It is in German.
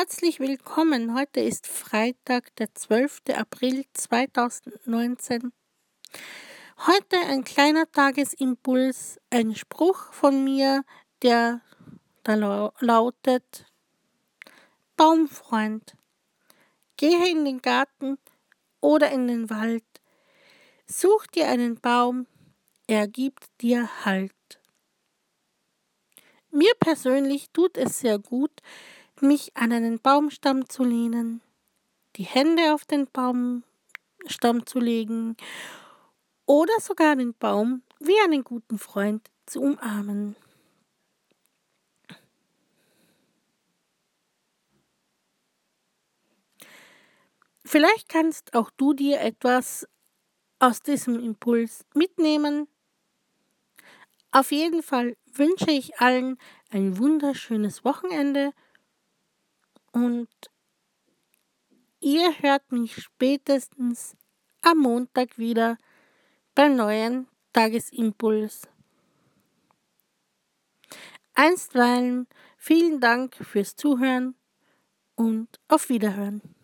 Herzlich willkommen. Heute ist Freitag, der 12. April 2019. Heute ein kleiner Tagesimpuls, ein Spruch von mir, der da lautet Baumfreund. Gehe in den Garten oder in den Wald. Such dir einen Baum, er gibt dir Halt. Mir persönlich tut es sehr gut, mich an einen Baumstamm zu lehnen, die Hände auf den Baumstamm zu legen oder sogar den Baum wie einen guten Freund zu umarmen. Vielleicht kannst auch du dir etwas aus diesem Impuls mitnehmen. Auf jeden Fall wünsche ich allen ein wunderschönes Wochenende und ihr hört mich spätestens am Montag wieder beim neuen Tagesimpuls. Einstweilen vielen Dank fürs Zuhören und auf Wiederhören.